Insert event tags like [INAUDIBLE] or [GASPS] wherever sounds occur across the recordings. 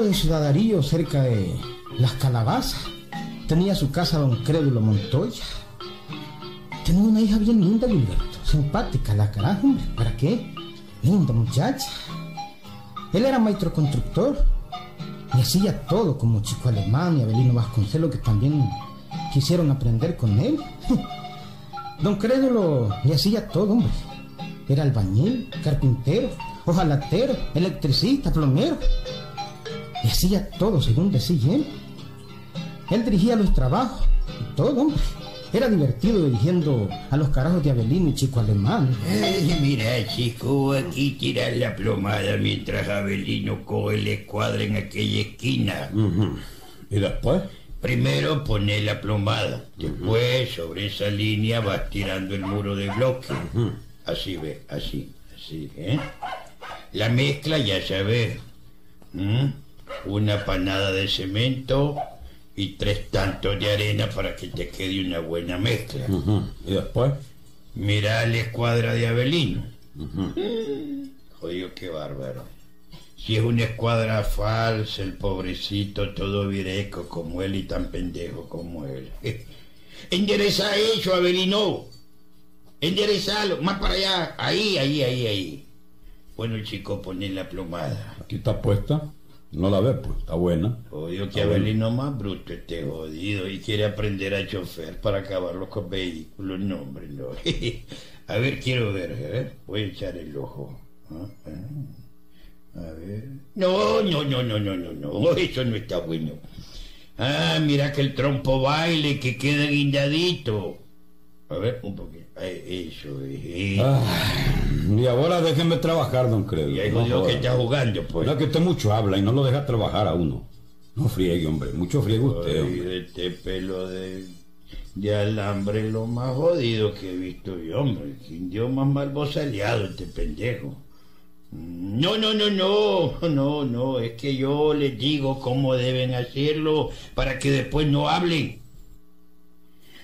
de Ciudadarío, cerca de Las Calabazas, tenía su casa don Crédulo Montoya. Tenía una hija bien linda, Gilberto, simpática, la carajo, hombre, ¿para qué? Linda muchacha. Él era maestro constructor y hacía todo como chico alemán y Abelino Vasconcelos que también quisieron aprender con él. [LAUGHS] Don Crédulo le hacía todo, hombre. Era albañil, carpintero, hojalatero, electricista, plomero. Y hacía todo según decía él. Él dirigía los trabajos y todo, hombre. Era divertido dirigiendo a los carajos de Abelino y Chico Alemán. Ay, mira, chico, aquí tirar la plomada mientras Abelino coge la escuadra en aquella esquina. ¿Y después? Primero pones la plomada, después sobre esa línea vas tirando el muro de bloque. Así ve, así, así, ¿eh? La mezcla ya sabes. ¿m? Una panada de cemento y tres tantos de arena para que te quede una buena mezcla. ¿Y después? Mira la escuadra de Abelino. Jodido, qué bárbaro. Si es una escuadra falsa, el pobrecito, todo vireco como él y tan pendejo como él. [LAUGHS] Endereza eso, Abelino. Enderezalo, más para allá. Ahí, ahí, ahí, ahí. Bueno, chico, poné la plomada. Aquí está puesta. No la ves, pues. Está buena. Jodido que Abelino más bruto este jodido y quiere aprender a chofer para acabarlo con vehículos. No, hombre, no. [LAUGHS] A ver, quiero ver, a ver. Voy a echar el ojo. Ah, ah. A ver. No, no, no, no, no, no, no. Eso no está bueno. Ah, mira que el trompo baile, que queda guindadito. A ver, un poquito. Ay, Eso es. eh. Y ahora déjenme trabajar, don Credo. y hay No jodido que está jugando, pues. No, que usted mucho habla y no lo deja trabajar a uno. No friegue, hombre. Mucho friegue usted, hombre. este pelo de, de alambre lo más jodido que he visto yo, hombre. Que indio más malbosaleado este pendejo. No, no, no, no, no, no, es que yo les digo cómo deben hacerlo para que después no hablen.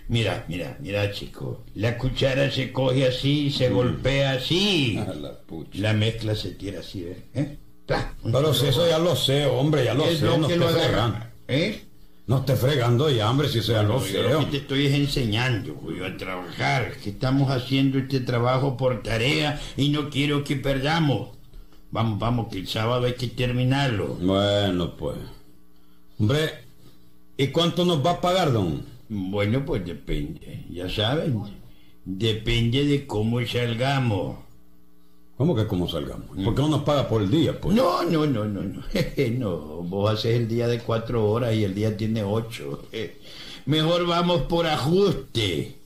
Mira, mira, mira, chico. La cuchara se coge así, se golpea así. A la pucha. La mezcla se tira así. ¿Eh? Pla, un Pero si eso ya lo sé, hombre, ya lo sé. lo No que esté lo agarra. ¿Eh? No esté fregando ya, hombre, si eso ya lo sé. lo que te estoy es enseñando, Julio, a trabajar. Que estamos haciendo este trabajo por tarea y no quiero que perdamos. Vamos, vamos, que el sábado hay que terminarlo. Bueno, pues. Hombre, ¿y cuánto nos va a pagar, don? Bueno, pues depende, ya saben. Depende de cómo salgamos. ¿Cómo que cómo salgamos? ¿Por qué no nos paga por el día, pues? No, no, no, no, no. [LAUGHS] no, vos haces el día de cuatro horas y el día tiene ocho. [LAUGHS] Mejor vamos por ajuste.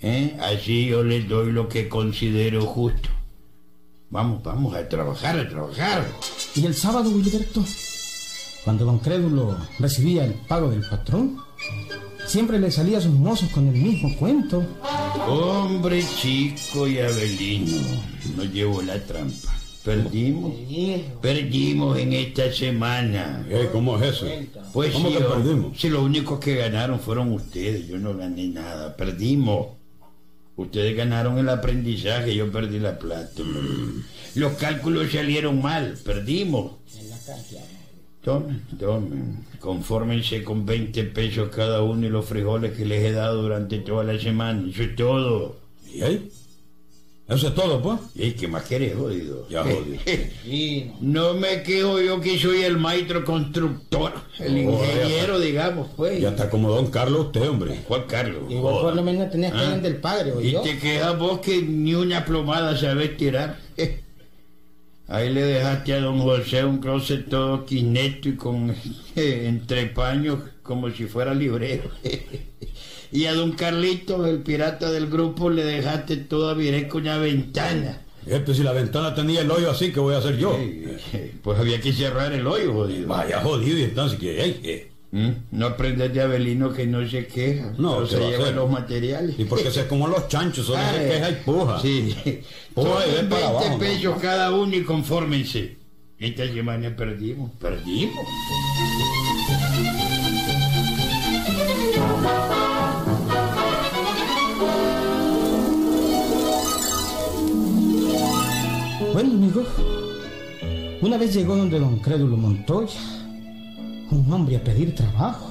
¿eh? Así yo les doy lo que considero justo. Vamos, vamos a trabajar, a trabajar. Y el sábado, Gilberto, cuando don Crédulo recibía el pago del patrón, siempre le salía a sus mozos con el mismo cuento. Hombre chico y Abelino, no llevo la trampa. Perdimos. Perdimos en esta semana. ¿Cómo es eso? Pues ¿Cómo sí, que perdimos? Si los únicos que ganaron fueron ustedes, yo no gané nada, perdimos. Ustedes ganaron el aprendizaje, yo perdí la plata. Los cálculos salieron mal, perdimos. Tomen, tomen, confórmense con 20 pesos cada uno y los frijoles que les he dado durante toda la semana. Eso es todo. ¿Y ahí? Eso es todo, pues. ¿Y qué más querés, jodido? Ya [LAUGHS] jodido. No me quejo yo que soy el maestro constructor, el Oh, ingeniero, digamos, pues. Ya está como don Carlos usted, hombre. Juan Carlos. Igual por lo menos tenías que Ah. ir del padre, Y yo. te quedas vos que ni una plomada sabes tirar. [LAUGHS] Ahí le dejaste a don José un closet todo quineto y con [LAUGHS] entre paños como si fuera librero. [LAUGHS] y a don Carlito, el pirata del grupo, le dejaste toda viré con una ventana. Este, si la ventana tenía el hoyo así, ¿qué voy a hacer yo? [LAUGHS] Pues había que cerrar el hoyo, jodido. Vaya jodido, y entonces, ¿qué? ¿Mm? No aprendes de Abelino que no se queja, No, no ¿qué se lleva los materiales. Y porque se como los chanchos, solo se queja y puja. Sí. Puja y Son ven 20 para abajo, ¿no? pesos cada uno y confórmense. Esta semana perdimos. Perdimos. Bueno, amigo, una vez llegó donde don Crédulo Montoya un hombre a pedir trabajo.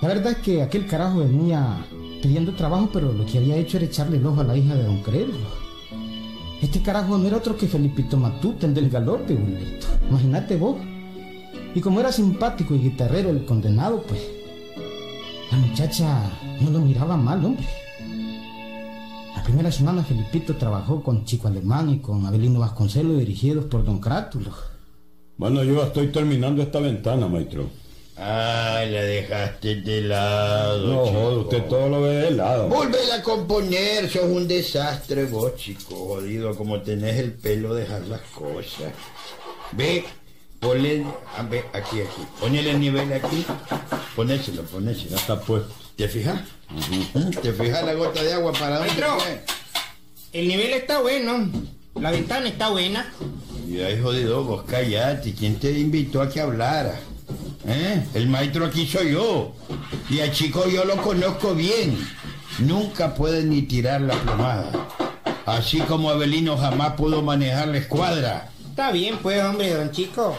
La verdad es que aquel carajo venía pidiendo trabajo, pero lo que había hecho era echarle el ojo a la hija de don Crédulo. Este carajo no era otro que Felipito Matuten del galope, Wilberto. Imagínate vos. Y como era simpático y guitarrero el condenado, pues la muchacha no lo miraba mal, hombre. La primera semana Felipito trabajó con Chico Alemán y con Abelino Vasconcelos dirigidos por don Crátulo. Bueno, yo estoy terminando esta ventana, maestro. Ah, la dejaste de lado. No, chico. joder, usted todo lo ve de lado. Volvela a componer, sos un desastre vos, chico, jodido, como tenés el pelo dejar las cosas. Ve, ponle, a ver, aquí, aquí, ponele el nivel aquí, ponéselo, Ya ponéselo. está puesto. ¿Te fijas? ¿Te fijas la gota de agua para dónde Maestro. El nivel está bueno. La ventana está buena. Y ahí jodido, vos callate, ¿quién te invitó a que hablara? ¿Eh? El maestro aquí soy yo. Y al chico yo lo conozco bien. Nunca puede ni tirar la plomada. Así como Abelino jamás pudo manejar la escuadra. Está bien, pues, hombre, don chico.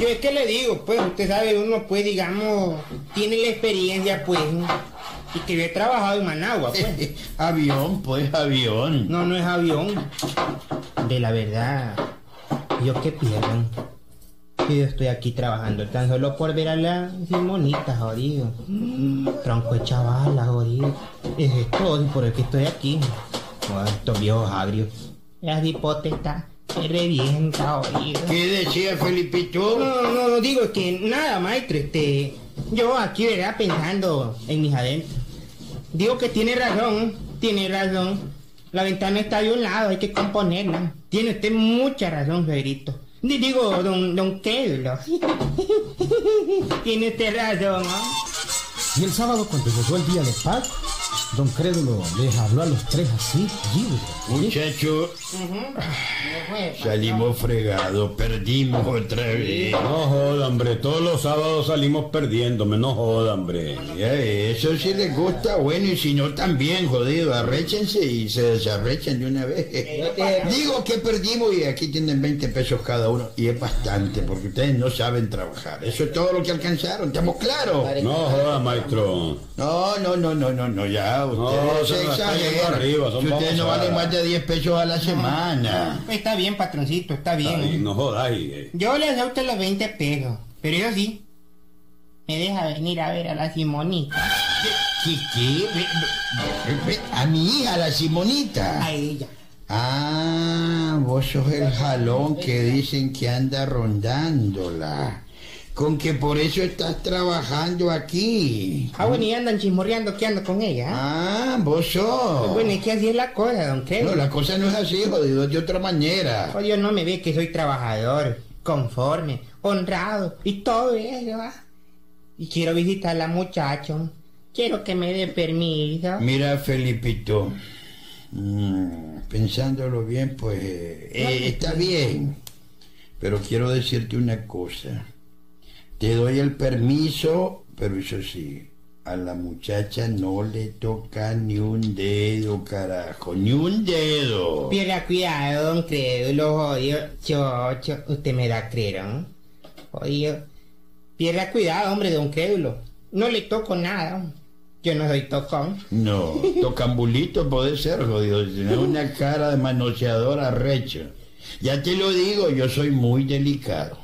Yo es que le digo, pues, usted sabe, uno, pues, digamos, tiene la experiencia, pues, y que yo he trabajado en Managua, pues. [LAUGHS] avión, pues, avión. No, no es avión. De la verdad, yo qué pierdo. Que yo estoy aquí trabajando tan solo por ver a la Simonita, jodido. Tronco de chavala, jodido. Es todo y por el que estoy aquí. Joder, estos viejos agrios. Las hipotecas se revienta, jodido. ¿Qué decía Felipito? No, no, no digo que nada, maestro, este, yo aquí, ¿verdad? Pensando en mis adentros. Digo que tiene razón, tiene razón. La ventana está de un lado, hay que componerla. Tiene usted mucha razón, Federito. Di- Digo, don, don [LAUGHS] tiene usted razón, ¿no? Y el sábado, cuando llegó el día de pago, don Crédulo les habló a los tres así, libre. Muchacho, salimos fregados, perdimos otra vez. No joda, hombre. Todos los sábados salimos perdiéndome. No joda, hombre. Eso si les gusta, bueno, y si no también, jodido, arréchense y se desarrechen de una vez. Digo que perdimos y aquí tienen 20 pesos cada uno, y es bastante, porque ustedes no saben trabajar. Eso es todo lo que alcanzaron, ¿estamos claros? No joda, maestro. No, no, no, no, no, no, ya, ustedes se exageran. arriba, son Si ustedes no valen más de 10 pesos a la semana. Está bien, patroncito, está bien. Ay, no jodáis. eh. Yo le doy a usted los 20 pesos, pero eso sí, me deja venir a ver a la Simonita. ¿Qué, A mi hija, la Simonita. A ella. Ah, vos sos el jalón que dicen que anda rondándola. Con que por eso estás trabajando aquí. Ah, bueno, y andan chismorreando que ando con ella. ¿ah? Ah, vos sos. Bueno, es que así es la cosa, don No, Crédito. la cosa no es así, jodido, es de otra manera. Dios no me ve que soy trabajador, conforme, honrado y todo eso, ¿ah? Y quiero visitar a la muchacha. Quiero que me dé permiso. Mira, Felipito, mm, pensándolo bien, pues eh, eh, está bien. Pero quiero decirte una cosa. Te doy el permiso, pero eso sí, a la muchacha no le toca ni un dedo, carajo, ni un dedo. Pierda cuidado, don Crédulo, jodido. Chocho, usted me da creerón. Jodido. Pierda cuidado, hombre, don Crédulo. No le toco nada. Yo no soy tocón. No, tocambulito puede ser, jodido. Tienes una cara de manoseador arrecho. Ya te lo digo, yo soy muy delicado.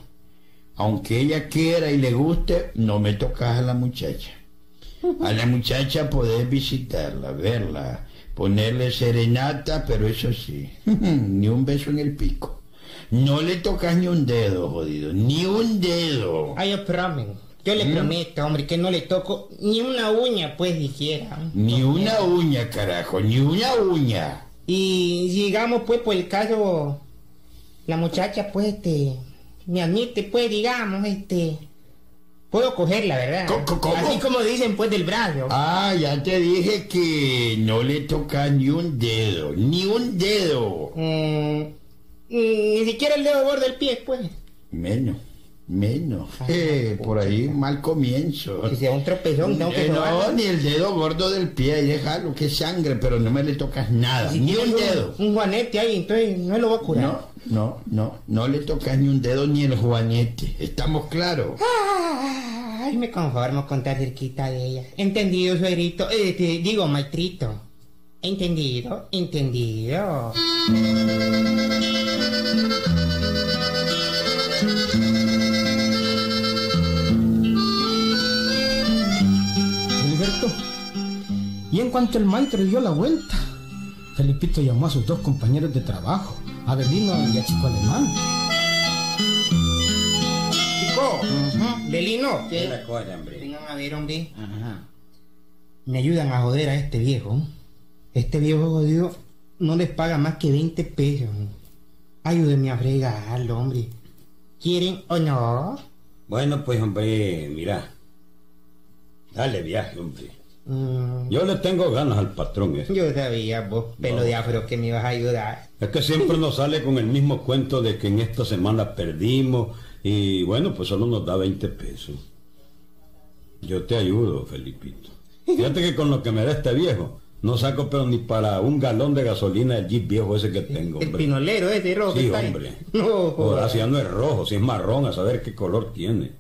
Aunque ella quiera y le guste, no me tocas a la muchacha. A la muchacha podés visitarla, verla, ponerle serenata, pero eso sí, [LAUGHS] ni un beso en el pico. No le tocas ni un dedo, jodido, ni un dedo. Ay, yo le prometo, hombre, que no le toco ni una uña, pues, siquiera. Ni una uña, carajo, ni una uña. Y digamos, pues, por el caso, la muchacha, pues, este, me admite, pues, digamos, este, puedo cogerla, ¿verdad? Así como dicen, pues, del brazo. Ah, ya te dije que no le toca ni un dedo, ni un dedo. Mm, mm, ni siquiera el dedo gordo del pie, pues. Menos. Menos. Eh, por ahí mal comienzo. Si sea un tropezón, que Eh, no, sobarlo. ni el dedo gordo del pie, déjalo, que sangre, pero no me le tocas nada, Si ni un dedo. Un juanete ahí, entonces no lo voy a curar. No, no, no, no le tocas ni un dedo ni el juanete, estamos claros. Ay, me conformo con estar cerquita de ella. Entendido, suegrito. Eh, te digo, maestrito. Entendido, entendido. Y en cuanto el maestro dio la vuelta, Felipito llamó a sus dos compañeros de trabajo, a Belino y a Chico Alemán. Chico, Belino. la cosa, hombre? Vengan a ver, hombre. Ajá. Me ayudan a joder a este viejo. Este viejo jodido no les paga más que 20 pesos. Ayúdenme a fregarlo, hombre. ¿Quieren o no? Bueno, pues, hombre, mira. Dale viaje, hombre. Mm, Yo le tengo ganas al patrón ese. yo sabía, vos, pelo No. de afro, que me ibas a ayudar. Es que siempre nos sale con el mismo cuento de que en esta semana perdimos y bueno, pues solo nos da 20 pesos. Yo te ayudo, Felipito. Fíjate que con lo que me da este viejo, no saco pero ni para un galón de gasolina el jeep viejo ese que tengo, El pinolero ese rojo que Sí, está hombre. No, ya no es rojo, si es marrón, a saber qué color tiene.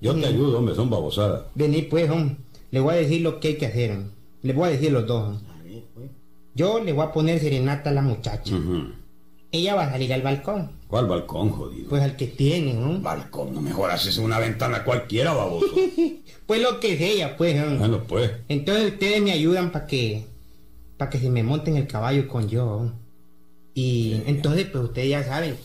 Yo te ayudo, hombre, son babosadas. Vení pues, hombre. Le voy a decir lo que hay que hacer. hombre. Le voy a decir los dos. hombre. Yo le voy a poner serenata a la muchacha. Ella va a salir al balcón. ¿Cuál balcón, jodido? Pues al que tiene, ¿no? balcón, no mejor haces una ventana cualquiera, baboso. [LAUGHS] Pues lo que sea, pues, hombre. bueno, pues. Entonces ustedes me ayudan para que para que se me monten el caballo con yo. Y entonces pues ustedes ya saben.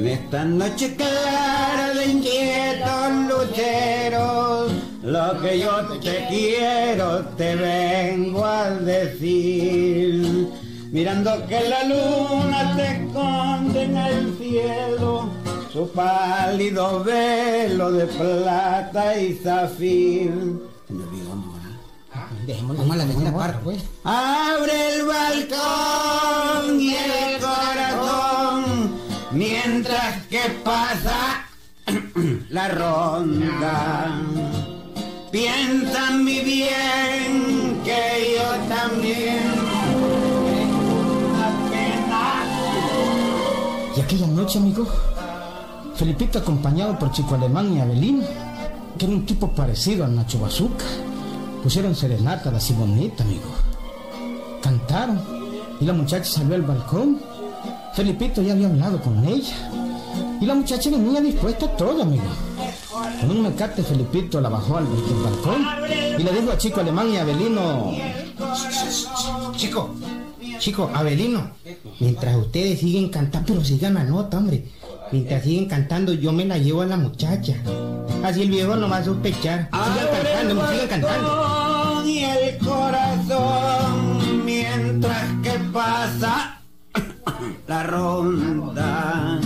En esta noche clara de inquietos luceros, lo que yo te quiero te vengo a decir. Mirando que la luna te esconde en el cielo, su pálido velo de plata y zafir. Dejémosla, Vamos a la segunda parte, pues. Abre el balcón y el corazón mientras que pasa [CLEARS THROAT] la ronda. Piensa mi bien que yo también tengo pena. Y aquella noche, amigo, Felipito acompañado por Chico Alemán y Abelino, que era un tipo parecido al Nacho Bazooka, pusieron serenata a la Simonita, amigo. Cantaron y la muchacha salió al balcón. Felipito ya había hablado con ella. Y la muchacha venía dispuesta a todo, amigo. Con un mecate, Felipito la bajó al balcón y le dijo a Chico Alemán y Abelino, Chico, chico, Abelino, mientras ustedes siguen cantando, pero sigan la nota, hombre. Mientras siguen cantando, yo me la llevo a la muchacha. Así el viejo no va a sospechar. Sigan cantando, sigan cantando. Ronda.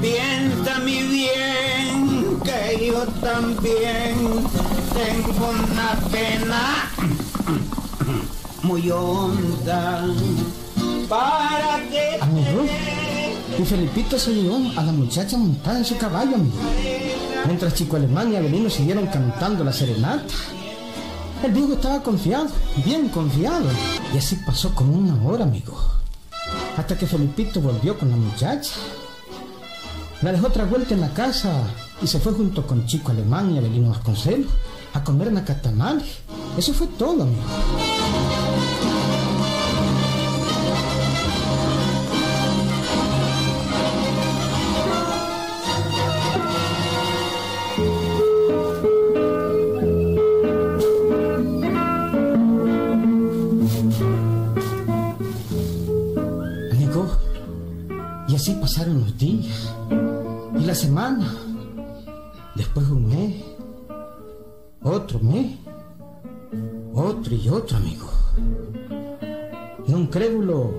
Piensa mi bien que yo también tengo una pena muy honda para que. Y Felipito se llevó a la muchacha montada en su caballo, amigo. Mientras Chico Alemán y Abelino siguieron cantando la serenata. El viejo estaba confiado, bien confiado. Y así pasó como una hora, amigo. Hasta que Felipito volvió con la muchacha. La dejó otra vuelta en la casa y se fue junto con Chico Alemán y Abelino Vasconcelos a comer nacatamales. Eso fue todo, amigo. Pasaron los días. Y la semana, después un mes, otro mes, otro y otro, amigo. Y un crédulo,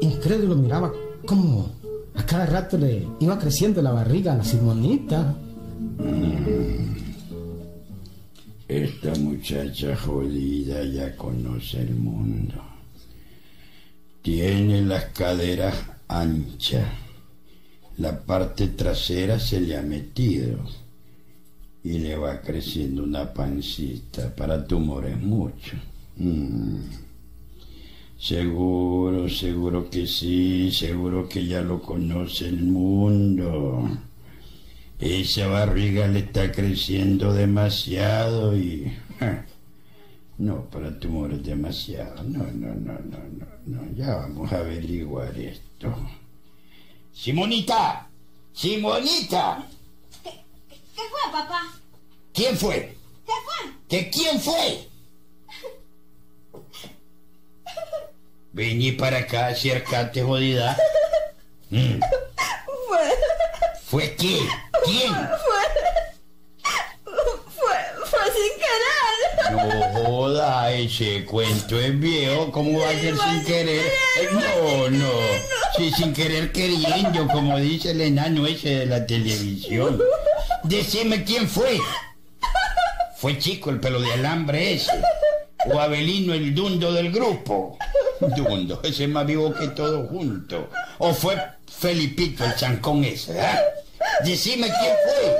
incrédulo miraba cómo a cada rato le iba creciendo la barriga a la Simonita. Esta muchacha jodida ya conoce el mundo. Tiene las caderas anchas. La parte trasera se le ha metido. Y le va creciendo una pancita. Para tumores mucho. Mm. Seguro, seguro que sí. Seguro que ya lo conoce el mundo. Esa barriga le está creciendo demasiado y... No, para tumores demasiado. No, no, no, no, no, no. Ya vamos a averiguar esto. Simonita, Simonita. ¿Qué, qué fue, papá? ¿Quién fue? ¿Qué fue? ¿Que quién fue? Vení para acá, acércate, jodida. Mm. Fue, ¿Fue quién? ¿Quién? fue, fue sin querer. No joda, ese cuento es viejo, ¿cómo va a ser sin querer? No, no, sí, sin querer queriendo, como dice el enano ese de la televisión. Decime quién fue. Fue chico el pelo de alambre ese. O Abelino el dundo del grupo. Dundo, ese es más vivo que todo junto. O fue Felipito el chancón ese, ¿ah? Decime quién fue.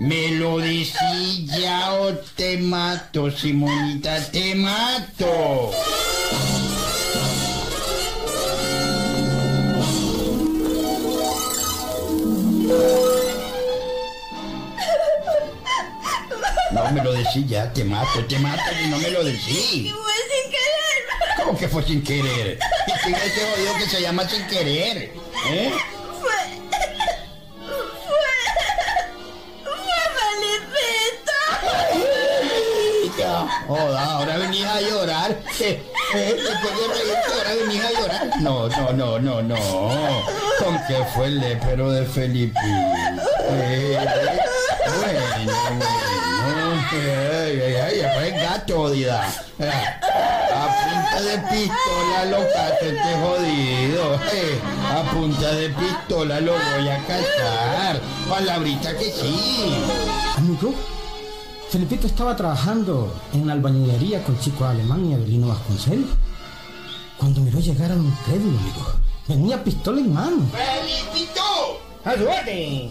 Me lo decís ya o te mato, Simonita, te mato. No me lo decís ya, te mato, te mato y no me lo decís. Fue sin querer. ¿Cómo que fue sin querer? ¿Y quién es ese jodido que se llama sin querer? ¿Eh? Fue, fue, fue Felipito. Joda, ahora venís a llorar. Eh, Después de reírte, ahora venís a llorar. No, no, no, no, no. ¿Con qué fue el lepero de Felipe? Eh, bueno, bueno. Ay, ay, ay, fue el gato, jodida. Eh, A punta de pistola lo cacho este jodido. Eh, A punta de pistola lo voy a cazar. Palabrita que sí. Amigo, Felipito estaba trabajando en la albañilería con Chico Alemán y Avelino Vasconcelos. Cuando miró llegar a un crédulo, amigo, venía pistola en mano. ¡Felipito! ¡Ayúdate!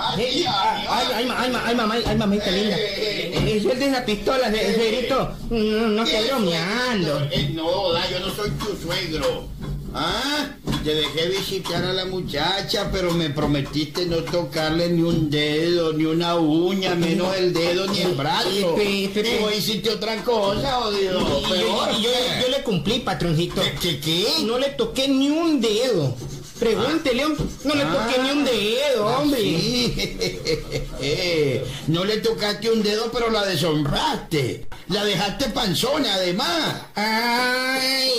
Ay, Ay, ay, ay, ay, ay, mamá, ay, mamita linda. Eh, Suelte esa pistola, ce- Cedrito. No, no estoy bromeando. Eh, No, yo no soy tu suegro. Ah, te dejé visitar a la muchacha, pero me prometiste no tocarle ni un dedo, ni una uña, menos el dedo ni el brazo. Y vos hiciste otra cosa, jodido. Y yo, yo- yo le cumplí, patroncito. ¿Qué, qué, qué? No le toqué ni un dedo. Pregúntele, no le toqué ni un dedo, hombre. Ah, Sí. [LAUGHS] No le tocaste un dedo, pero la deshonraste. La dejaste panzona, además. Ay,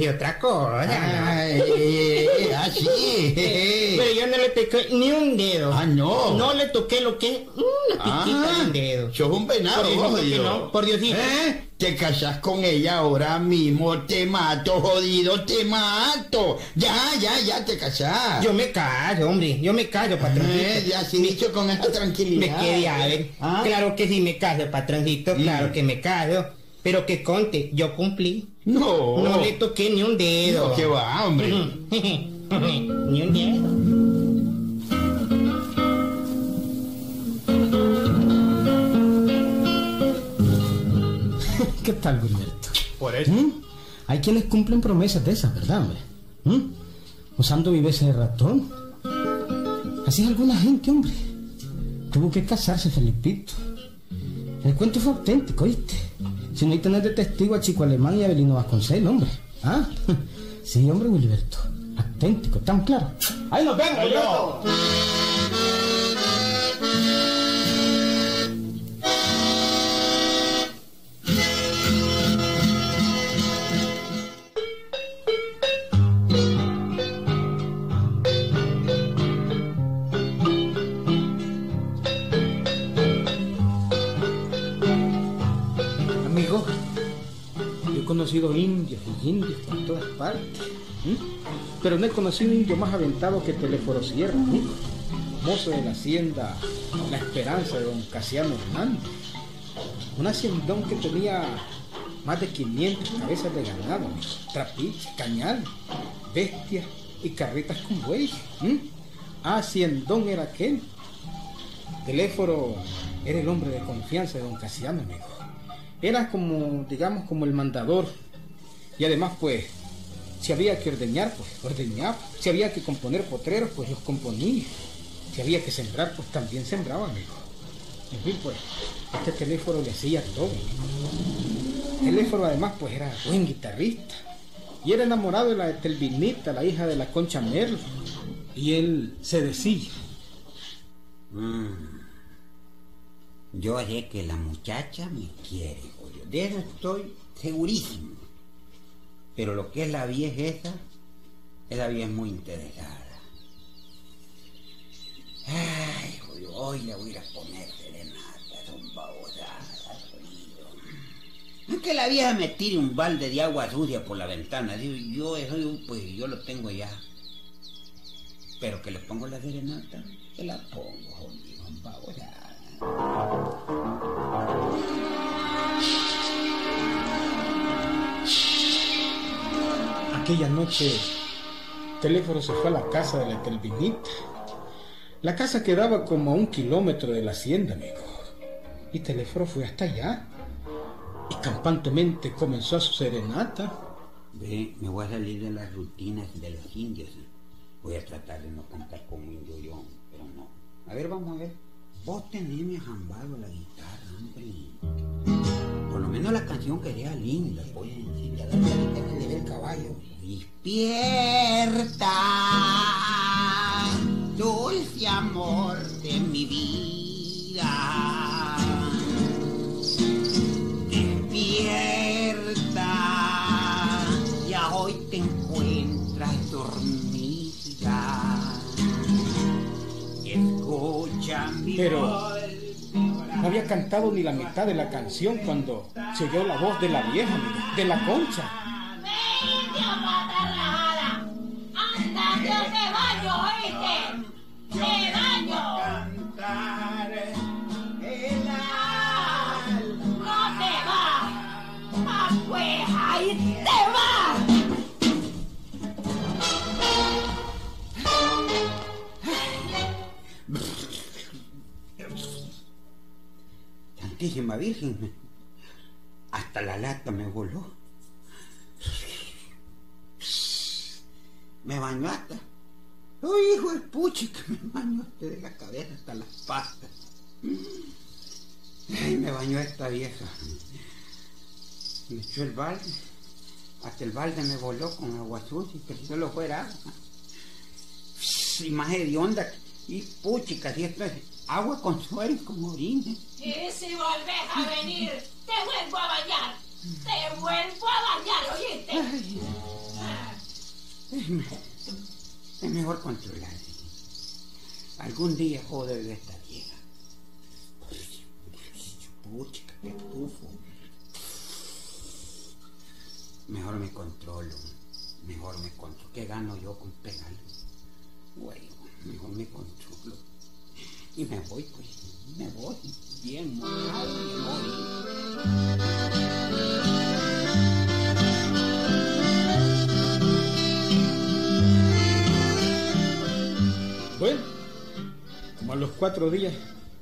y [LAUGHS] otra cosa. Ay, así. [LAUGHS] Pero yo no le toqué ni un dedo. Ah, no. No le toqué lo que una piquita Ah, de un dedo. Sos un venado, Por jodido. no, por Diosito. ¿Eh? Te casas con ella ahora mismo, te mato, jodido, te mato. Ya, ya, ya te casas. Yo me callo, hombre. Yo me callo, patroncito. Eh, ya así dicho con Me tranquilidad. quedé a ver. ¿Ah? Claro que sí me callo, patroncito. Claro Mm. que me callo. Pero que conte, yo cumplí. No. No le toqué ni un dedo. No, ¿Qué va, hombre? [LAUGHS] ni un dedo. ¿Qué tal, Gilberto? Por eso. ¿Mm? Hay quienes cumplen promesas de esas, ¿verdad, hombre? ¿Mm? Usando viveza de ratón. Así es alguna gente, hombre. Tuvo que casarse, Felipito. El cuento fue auténtico, ¿oíste? Si no hay tener de testigo a Chico Alemán y a Abelino Vasconcelos, hombre. ¿Ah? [LAUGHS] Sí, hombre, Wilberto. Auténtico, tan claro. ¡Ahí nos vemos, Wilberto! Conocido indios y indios por todas partes. Pero no he conocido indio más aventado que Teleforo Sierra, amigo. Mozo de la hacienda La Esperanza de don Casiano Hernández. Un haciendón que tenía más de 500 cabezas de ganado, amigo. trapiche, cañal, bestias y carretas con bueyes. ¿m? Haciendón era aquel. Teléforo era el hombre de confianza de don Casiano, amigo. Era como, digamos, como el mandador. Y además, pues, si había que ordeñar, pues ordeñaba. Si había que componer potreros, pues los componía. Si había que sembrar, pues también sembraba, amigo. En fin, pues, este teléfono le hacía todo. Teléfono además, pues era buen guitarrista. Y era enamorado de la Telvinita, la hija de la Concha Merlo. Y él se decía, Mm. Yo sé que la muchacha me quiere, Julio. De eso estoy segurísimo. Pero lo que es la vieja esa, esa vieja es muy interesada. Ay, Julio, hoy le voy a poner serenata, son babosadas, Julio. Es que la vieja me tire un balde de agua sucia por la ventana. Digo, yo pues yo lo tengo ya. Pero que le pongo la serenata, que la pongo, son babosadas. Aquella noche, Teléfono se fue a la casa de la Telvinita. La casa quedaba como a un kilómetro de la hacienda, amigo. Y Teléfono fue hasta allá. Y campantemente comenzó a su serenata. Ve, me voy a salir de las rutinas de los indios. Voy a tratar de no cantar como indio yo, pero no. A ver, vamos a ver. Vos tenés jambado la guitarra, hombre. Por lo menos la canción que sea linda, pues. Si ya la guitarra le el caballo. Despierta, dulce amor de mi vida. Despierta, ya hoy te encuentras dormida. Pero. No había cantado ni la mitad de la canción cuando se oyó la voz de la vieja, de la concha. ¡Indio Santísima Virgen, hasta la lata me voló. Me bañó hasta. ¡Uy, hijo de puchi, que me bañó hasta de la cabeza hasta las patas! Ay, me bañó esta vieja. Me echó el balde. Hasta el balde me voló con agua sucia, que si solo fuera agua. Y más hedionda. Y puchica, si esto es agua con suero como orina. Y si volvés a venir, te vuelvo a bañar. Te vuelvo a bañar, ¿oíste? Ay, es, me- es mejor controlar. Algún día joder de esta vieja. Puchica, qué tufo. Mejor me controlo. Mejor me controlo. ¿Qué gano yo con pegarle? Bueno, mejor me controlo. Y me voy, pues. Me voy. Bien mojado me voy. Bueno, como a los cuatro días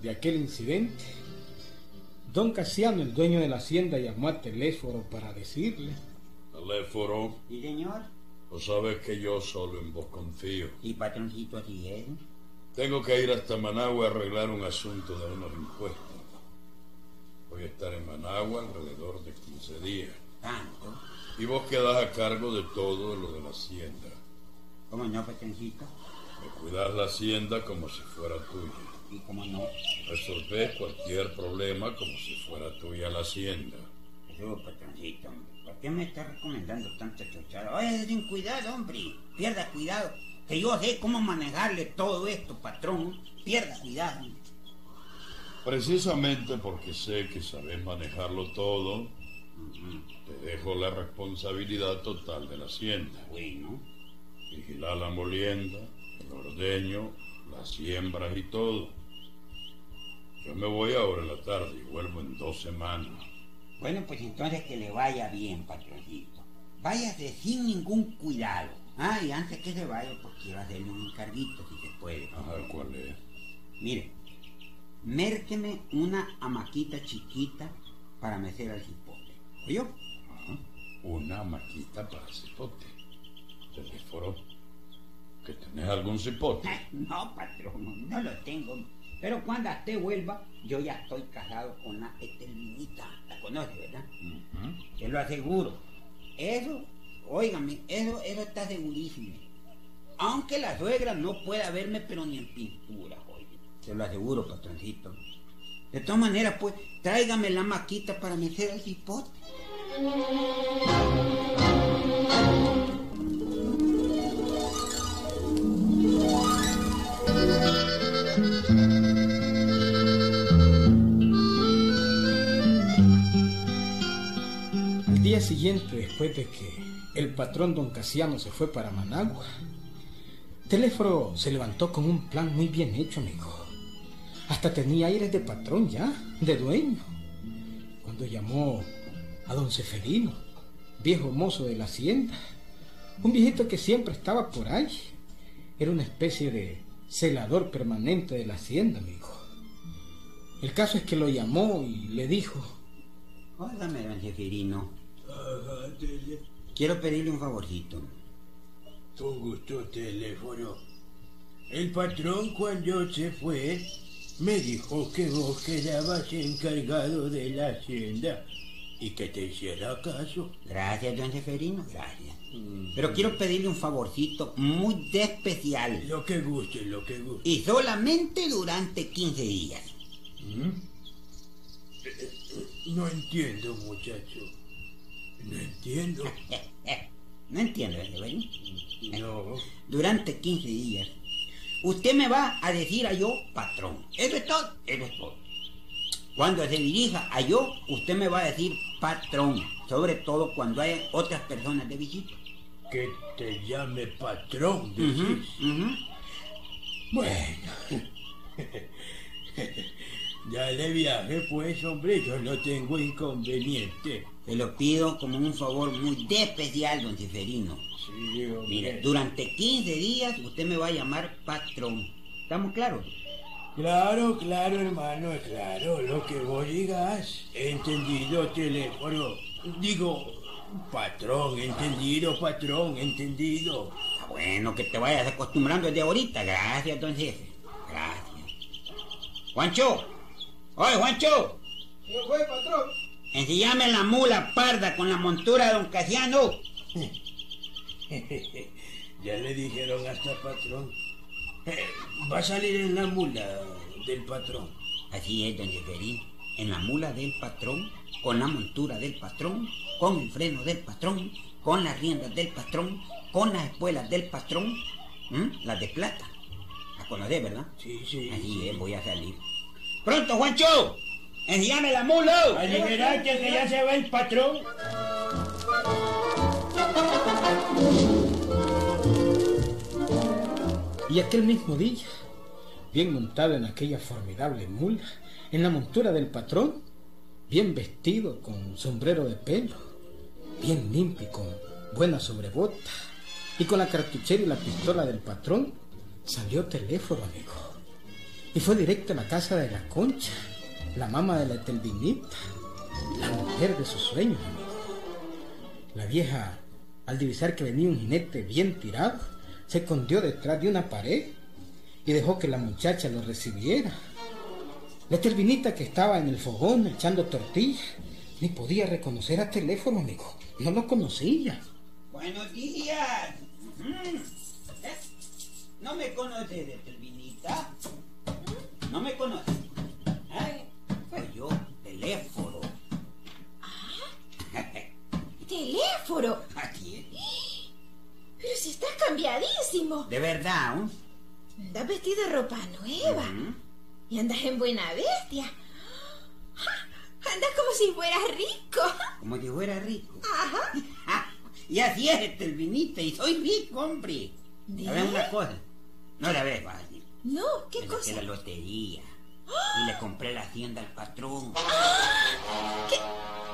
de aquel incidente, don Casiano, el dueño de la hacienda, llamó a Teléforo para decirle Teléfono, ¿Y señor? vos sabes que yo solo en vos confío. Y patroncito así es. Tengo que ir hasta Managua a arreglar un asunto de unos impuestos. Voy a estar en Managua alrededor de 15 días. Tanto. Y vos quedás a cargo de todo lo de la hacienda. ¿Cómo no, patroncito? Me cuidás la hacienda como si fuera tuya. ¿Y cómo no? Resolvés cualquier problema como si fuera tuya la hacienda. Patroncito, hombre. ¿Por qué me está recomendando tanta chochada? Oye, sin cuidado, hombre. Pierda cuidado. Que yo sé cómo manejarle todo esto, patrón. Pierda cuidado. Precisamente porque sé que sabés manejarlo todo, Te dejo la responsabilidad total de la hacienda. Bueno, Vigilar la molienda, el ordeño, las siembras y todo. Yo me voy ahora en la tarde y vuelvo en dos semanas. bueno, pues entonces que le vaya bien, patroncito. Váyase sin ningún cuidado. Ah, y antes que se vaya, pues quiero hacerle un encarguito, si se puede. Ajá, ¿cuál es? Mire, mérqueme una amaquita chiquita para mecer al cipote. ¿Oyó? Ajá, Una maquita para cipote. Teléfono. ¿Que tenés algún cipote? Ay, No, patrón, no lo tengo. Pero cuando usted vuelva, yo ya estoy casado con la eterminita. La conoce, ¿verdad? Ujú. Te lo aseguro. Eso, óigame, eso, eso está segurísimo. Aunque la suegra no pueda verme, pero ni en pintura, oye. Se lo aseguro, patroncito. De todas maneras, pues, tráigame la maquita para meter al cipote. Día siguiente, después de que el patrón don Casiano se fue para Managua, Teléforo se levantó con un plan muy bien hecho, amigo. Hasta tenía aires de patrón ya, de dueño. Cuando llamó a don Seferino, viejo mozo de la hacienda, un viejito que siempre estaba por ahí, era una especie de celador permanente de la hacienda, amigo. El caso es que lo llamó y le dijo, Óigame, don Seferino. Quiero pedirle un favorcito. Con gusto, teléfono. El patrón cuando se fue me dijo que vos quedabas encargado de la hacienda y que te hiciera caso. Gracias, don Seferino, gracias. Pero quiero pedirle un favorcito muy de especial. Lo que guste, lo que guste. Y solamente durante 15 días. No entiendo, muchacho. No entiendo. [LAUGHS] ¿No entiendo? No. Durante 15 días. Usted me va a decir a yo patrón. Eso es todo, eso es todo. Cuando se dirija a yo, usted me va a decir patrón. Sobre todo cuando hay otras personas de visita. Que te llame patrón, decís. Bueno. [LAUGHS] [LAUGHS] Dale viaje, pues, hombre, yo no tengo inconveniente. Se lo pido como un favor muy de especial, don Seferino. Sí, hombre. Mire, durante 15 días usted me va a llamar patrón. ¿Estamos claros? Claro, claro, hermano, claro, lo que vos digas. Entendido, teléfono. Digo, patrón, entendido, patrón, entendido. Está bueno que te vayas acostumbrando desde ahorita. Gracias, don jefe. Gracias. Juancho. Oye, Juancho. ¿Qué fue, patrón? Ensillame la mula parda con la montura de don Casiano. [LAUGHS] ya le dijeron hasta patrón. Eh, va a salir en la mula del patrón. Así es, don Seferino. En la mula del patrón, con la montura del patrón, con el freno del patrón, con las riendas del patrón, con las espuelas del patrón, ¿m? las de plata. ¿La conocés, verdad? Sí, sí. Así es, voy a salir. ¡Pronto, Juancho! ¡Ensillame la mula! A liberarte que ya se va el patrón. Y aquel mismo día, bien montado en aquella formidable mula, en la montura del patrón, bien vestido con sombrero de pelo, bien limpio y con buena sobrebota, y con la cartuchera y la pistola del patrón, salió teléfono, amigo. Y fue directo a la casa de la concha, la mamá de la Etelvinita, la mujer de sus sueños. La vieja, al divisar que venía un jinete bien tirado, se escondió detrás de una pared y dejó que la muchacha lo recibiera. La tervinita que estaba en el fogón echando tortillas ni podía reconocer a teléfono, amigo. No lo conocía. Buenos días. Mm. ¿Eh? ¿No me conoces de Telvinita? ¿No me conoces? Ay, Soy yo, teléfono. [LAUGHS] ¡Teléfono! Aquí es. Pero si estás cambiadísimo. De verdad, ¿eh? Andas vestido de ropa nueva. Y andas en buena bestia. [GASPS] Andas como si fueras rico. [LAUGHS] Como si fuera rico. Ajá. Ah, [LAUGHS] y así es este el vinito, y soy rico, hombre. ¿De? ¿Sabes una cosa? No la ves, fácil. No, ¿qué Me cosa? la lotería. Y le compré la hacienda al patrón. ¿Qué,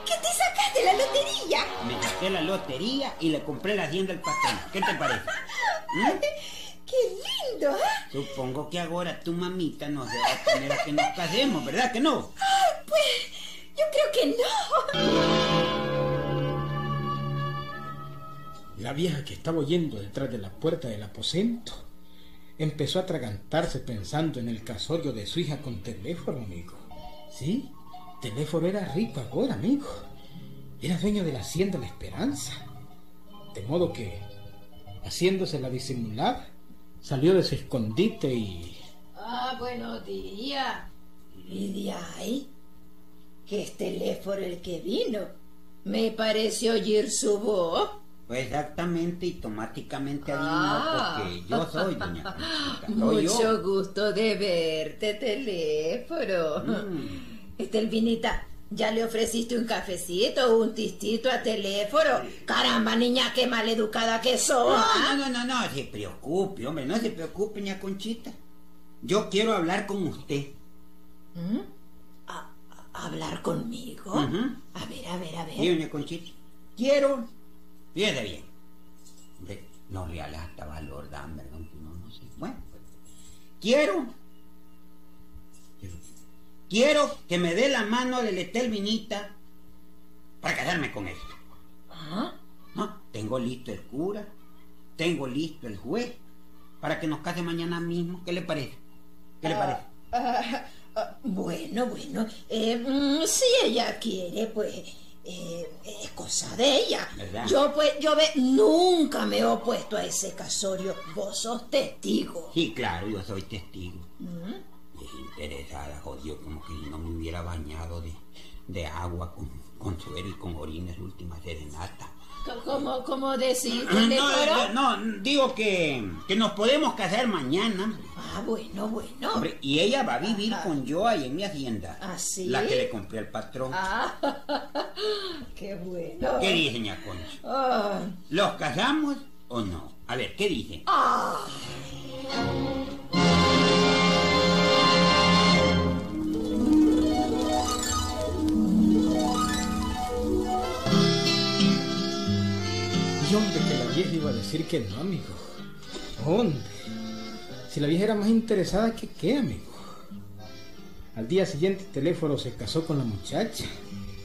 qué te sacaste la lotería? Me saqué la lotería y le compré la hacienda al patrón. ¿Qué te parece? [LAUGHS] ¿Mm? ¡Qué lindo! ¿eh? Supongo que ahora tu mamita nos va a poner a que nos casemos, ¿verdad que no? Ay, pues yo creo que no. La vieja que estaba oyendo detrás de la puerta del aposento empezó a atragantarse pensando en el casorio de su hija con teléfono, amigo. Sí, teléfono era rico ahora, amigo. Era dueño de la hacienda La Esperanza. De modo que, haciéndose la disimulada, salió de su escondite y... Ah, buenos días. ¿Y de ahí? ¿Qué es teléfono el que vino? Me pareció oír su voz. Exactamente y automáticamente adivinó Ah. porque yo soy doña Conchita. Soy Mucho yo. gusto de verte, teléfono. Mm. Estelvinita, ¿ya le ofreciste un cafecito o un tistito a teléfono? Caramba, niña, qué maleducada que sos. ¿ah? No, no, no, no, no se preocupe, hombre, no se preocupe, doña Conchita. Yo quiero hablar con usted. ¿Mm? ¿A- a- ¿Hablar conmigo? A ver, a ver, a ver. Sí, doña Conchita. Quiero. Fíjese bien. Hombre, no reales hasta valor dan, ¿verdad? Aunque uno no sé. Bueno, pues, quiero. Quiero que me dé la mano de Estelvinita para casarme con él. ¿Ah? ¿No? Tengo listo el cura, tengo listo el juez para que nos case mañana mismo. ¿Qué le parece? ¿Qué le parece? Ah, ah, bueno, bueno. eh, mm, si ella quiere, pues eh, es cosa de ella. ¿Verdad? Yo, pues, yo ve, nunca me he opuesto a ese casorio. Vos sos testigo. Sí, claro, yo soy testigo. ¿Mm? Desinteresada, jodió, como que no me hubiera bañado de, de agua con, con suero y con orina en la última serenata. Co- ¿Cómo, cómo decís, No, no, no, digo que, que nos podemos casar mañana. Ah, bueno, bueno. Hombre, y ella va a vivir con yo ahí en mi hacienda. ¿Ah, sí? La que le compré al patrón. Ah, [LAUGHS] qué bueno. ¿Qué dice, ña Concha? Ah, ¿Los casamos o no? A ver, ¿qué dice? ah. Decir que no, amigo. Hombre, si la vieja era más interesada que qué, amigo. Al día siguiente, el teléfono se casó con la muchacha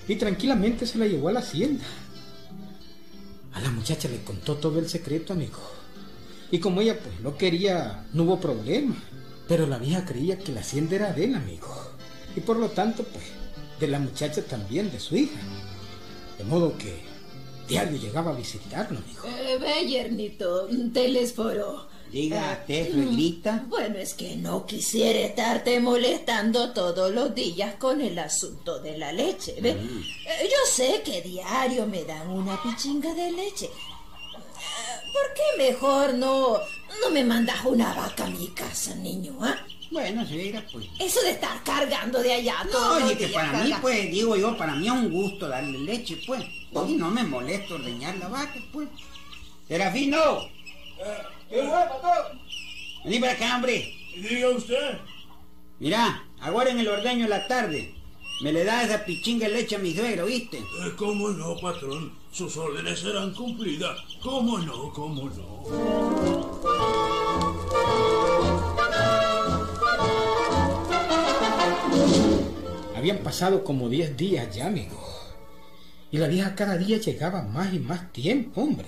y tranquilamente se la llevó a la hacienda. A la muchacha le contó todo el secreto, amigo. Y como ella pues no quería, no hubo problema. Pero la vieja creía que la hacienda era de él, amigo. Y por lo tanto, pues, de la muchacha también, de su hija. De modo que diario llegaba a visitarlo, amigo. Eh, ve, yernito, teléfono. Diga, usted, suegrita. Bueno, es que no quisiera estarte molestando todos los días con el asunto de la leche. ¿ve? Eh, Yo sé que diario me dan una pichinga de leche. Eh, ¿Por qué mejor no, no me mandas una vaca a mi casa, niño? ah? Bueno, suegra, pues. Eso de estar cargando de allá No, y que para mí, pues, digo yo, para mí es un gusto darle leche, pues. Y no me molesto ordeñar la vaca, pues. Serafino, ¿Qué fue, patrón? vení para acá, hombre. Diga usted. Mira, ahora en el ordeño de la tarde, me le da esa pichinga de leche a mi suegra, ¿oíste? Eh, ¿Cómo no, patrón? Sus órdenes serán cumplidas. ¿Cómo no, cómo no? Habían pasado como 10 días ya, amigo. Y la vieja cada día llegaba más y más tiempo, hombre.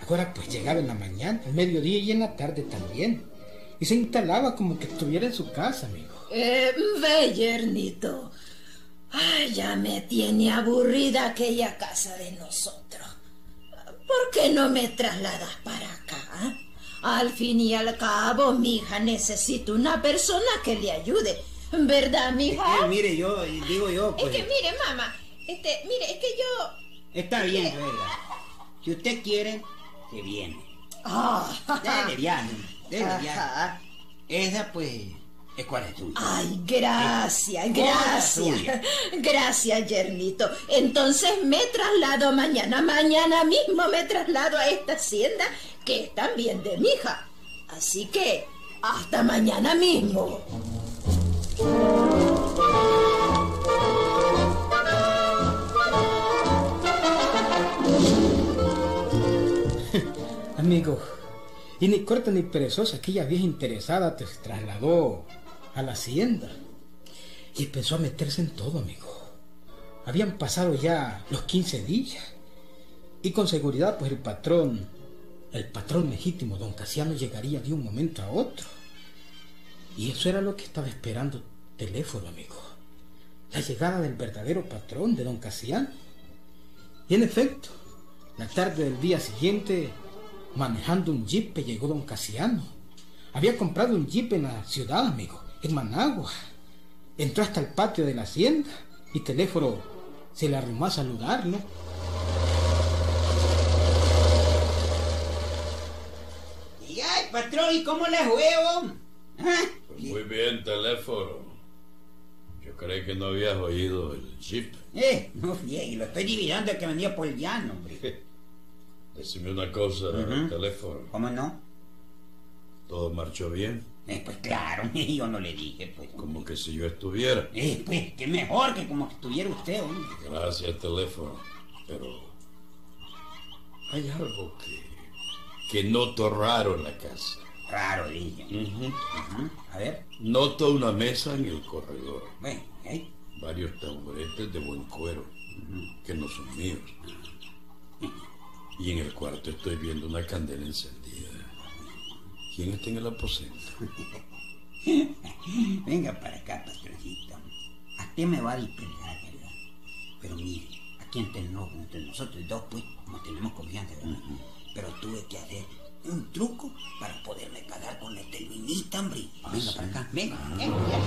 Ahora pues llegaba en la mañana, al mediodía y en la tarde también. Y se instalaba como que estuviera en su casa, amigo. Eh, ve, yernito. Ay, ya me tiene aburrida aquella casa de nosotros. ¿Por qué no me trasladas para acá? Al fin y al cabo, mi hija necesita una persona que le ayude. [LAUGHS] ¿Verdad, Es mija? que, mire, yo, digo yo, Es pues... que mire, mamá, este, mire, es que yo... Está bien, suegra. Si usted quiere, se viene. Ah, Dele [LAUGHS] viaje, dele. Esa, pues, ¿Es cuál es tuya? Ay, gracias, gracias. [LAUGHS] Gracias, Yernito. Entonces me traslado mañana. Mañana mismo me traslado a esta hacienda que es también de mi hija. Así que hasta mañana mismo. Amigo, y ni corta ni perezosa, aquella vieja interesada te trasladó a la hacienda y empezó a meterse en todo, amigo. Habían pasado ya los 15 días y con seguridad pues el patrón, el patrón legítimo, don Casiano, llegaría de un momento a otro. Y eso era lo que estaba esperando teléfono, amigo. La llegada del verdadero patrón de don Casiano. Y en efecto, la tarde del día siguiente, manejando un jeep, llegó don Casiano. Había comprado un jeep en la ciudad, amigo, en Managua. Entró hasta el patio de la hacienda y teléfono se le arrimó a saludarlo. Y ay, patrón, ¿y cómo la juego? ¿Ah? Muy bien, teléfono. Yo creí que no habías oído el chip. Eh, no friegue, lo estoy dividiendo el que venía por el llano, hombre. [LAUGHS] Decime una cosa, teléfono. ¿Cómo no? ¿Todo marchó bien? Eh, pues claro, [LAUGHS] yo no le dije, pues. Como que si yo estuviera. Eh, pues, qué mejor que como que estuviera usted, hombre. Gracias, teléfono. Pero hay algo que, que noto raro en la casa. Raro, dije. A ver, Noto una mesa en el corredor. bueno, ¿eh? Varios taburetes de buen cuero, que no son míos. [LAUGHS] Y en el cuarto estoy viendo una candela encendida. ¿Quién está en el aposento? [LAUGHS] Venga para acá, patroncito. A usted me va a dispersar, ¿verdad? Pero mire, aquí entre, nos- entre nosotros dos, pues, no tenemos confianza, ¿verdad? Pero tuve que hacer un truco para poderme casar con este Luinita, hombre. Venga para acá, venga. venga, venga.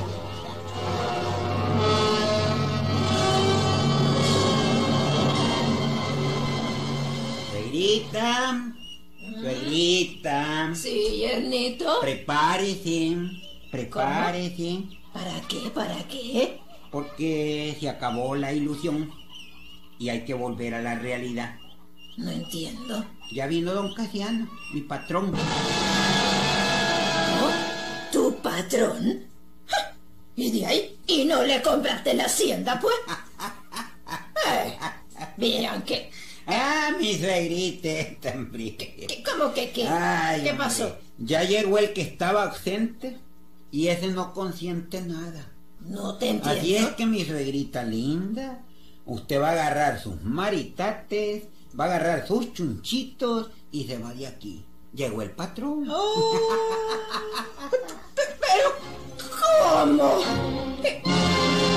Suegrita, suegrita, Sí, Yernito. prepárese, prepárese. ¿Para qué? ¿Para qué? Porque se acabó la ilusión y hay que volver a la realidad. No entiendo. Ya vino don Casiano, mi patrón. ¿Tu patrón? ¡Ja! ¿Y de ahí? ¿Y no le compraste la hacienda, pues? [LAUGHS] Eh, Miran que... Ah, mi suegrita, [LAUGHS] hombre. ¿Cómo que qué? Ay, ¿Qué hombre. pasó? Ya llegó el que estaba ausente y ese no consiente nada. No te entiendo. Así es que mi suegrita linda, usted va a agarrar sus maritates, va a agarrar sus chunchitos y se va de aquí. Llegó el patrón. Oh, pe- [LAUGHS] pero, ¿cómo? [LAUGHS]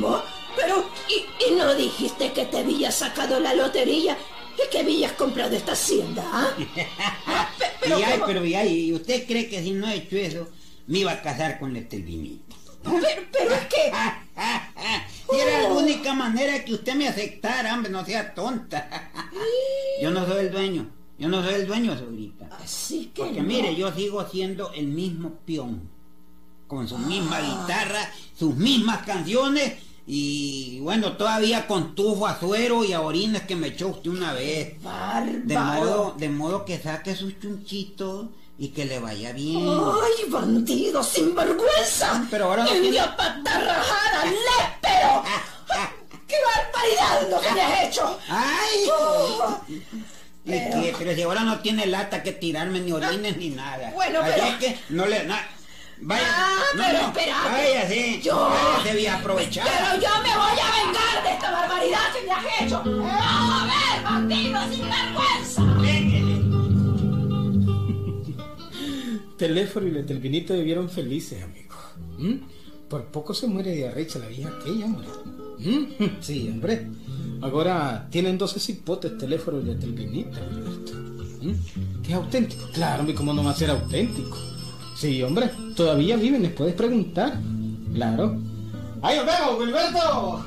¿Cómo? Pero, ¿y, y no dijiste que te habías sacado la lotería y que habías comprado esta hacienda, ah? [LAUGHS] Pe- Y pero, ay, ¿cómo? pero y ay, ¿y usted cree que si no he hecho eso, me iba a casar con este vinito? pero, pero es que... [LAUGHS] Era la Oh. única manera que usted me aceptara, hombre, no sea tonta. [LAUGHS] Yo no soy el dueño, yo no soy el dueño, sobrita. Así que Porque no. mire, yo sigo siendo el mismo peón, con su misma guitarra, sus mismas canciones y bueno, todavía con tufo a suero y a orines que me echó usted una vez. Bárbaro. De modo, de modo que saque sus chunchitos y que le vaya bien. ¡Ay, bandido sinvergüenza! Pero ahora no ¡Envía tiene- patarrajada, lépero! [LAUGHS] ¡Qué barbaridad lo que me has hecho! ¡Ay! Oh, ¿Y qué? Pero si ahora no tiene lata que tirarme ni orines ni nada. Bueno, Así pero- es que no le... na- vaya, Ah, no, pero no, espérate. váyase, Yo- váyase bien aprovechar. ¡Pero yo me voy a vengar de esta barbaridad que me has hecho! ¡Vamos a ver, bandido sinvergüenza! Teléfono y el telvinito vivieron felices, amigos. ¿Mm? Por poco se muere de arrecha la vieja aquella, hombre. ¿Mm? Sí, hombre. Ahora tienen 12 cipotes teléfono y el telvinito, Gilberto. ¿Mm? Que es auténtico. Claro, hombre, ¿cómo no va a ser auténtico? Sí, hombre, todavía viven, les puedes preguntar. Claro. ¡Ahí nos vemos, Gilberto!